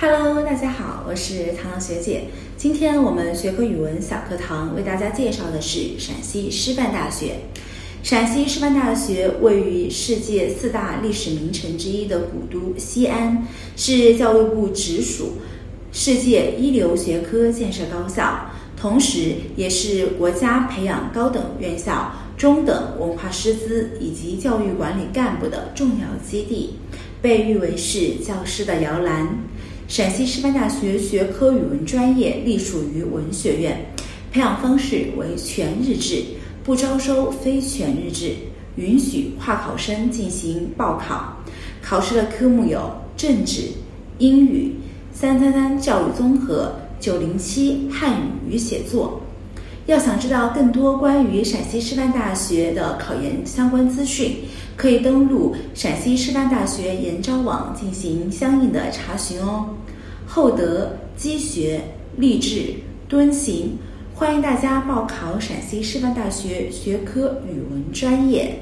Hello，大家好，我是唐唐学姐。今天我们学科语文小课堂为大家介绍的是陕西师范大学。陕西师范大学位于世界四大历史名城之一的古都西安，是教育部直属世界一流学科建设高校，同时也是国家培养高等院校、中等文化师资以及教育管理干部的重要基地，被誉为是教师的摇篮。陕西师范大学学科语文专业隶属于文学院，培养方式为全日制，不招收非全日制，允许跨考生进行报考。考试的科目有政治、英语、三三三教育综合、九零七汉语与写作。要想知道更多关于陕西师范大学的考研相关资讯，可以登录陕西师范大学研招网进行相应的查询哦。厚德、积学、励志、敦行，欢迎大家报考陕西师范大学学科语文专业。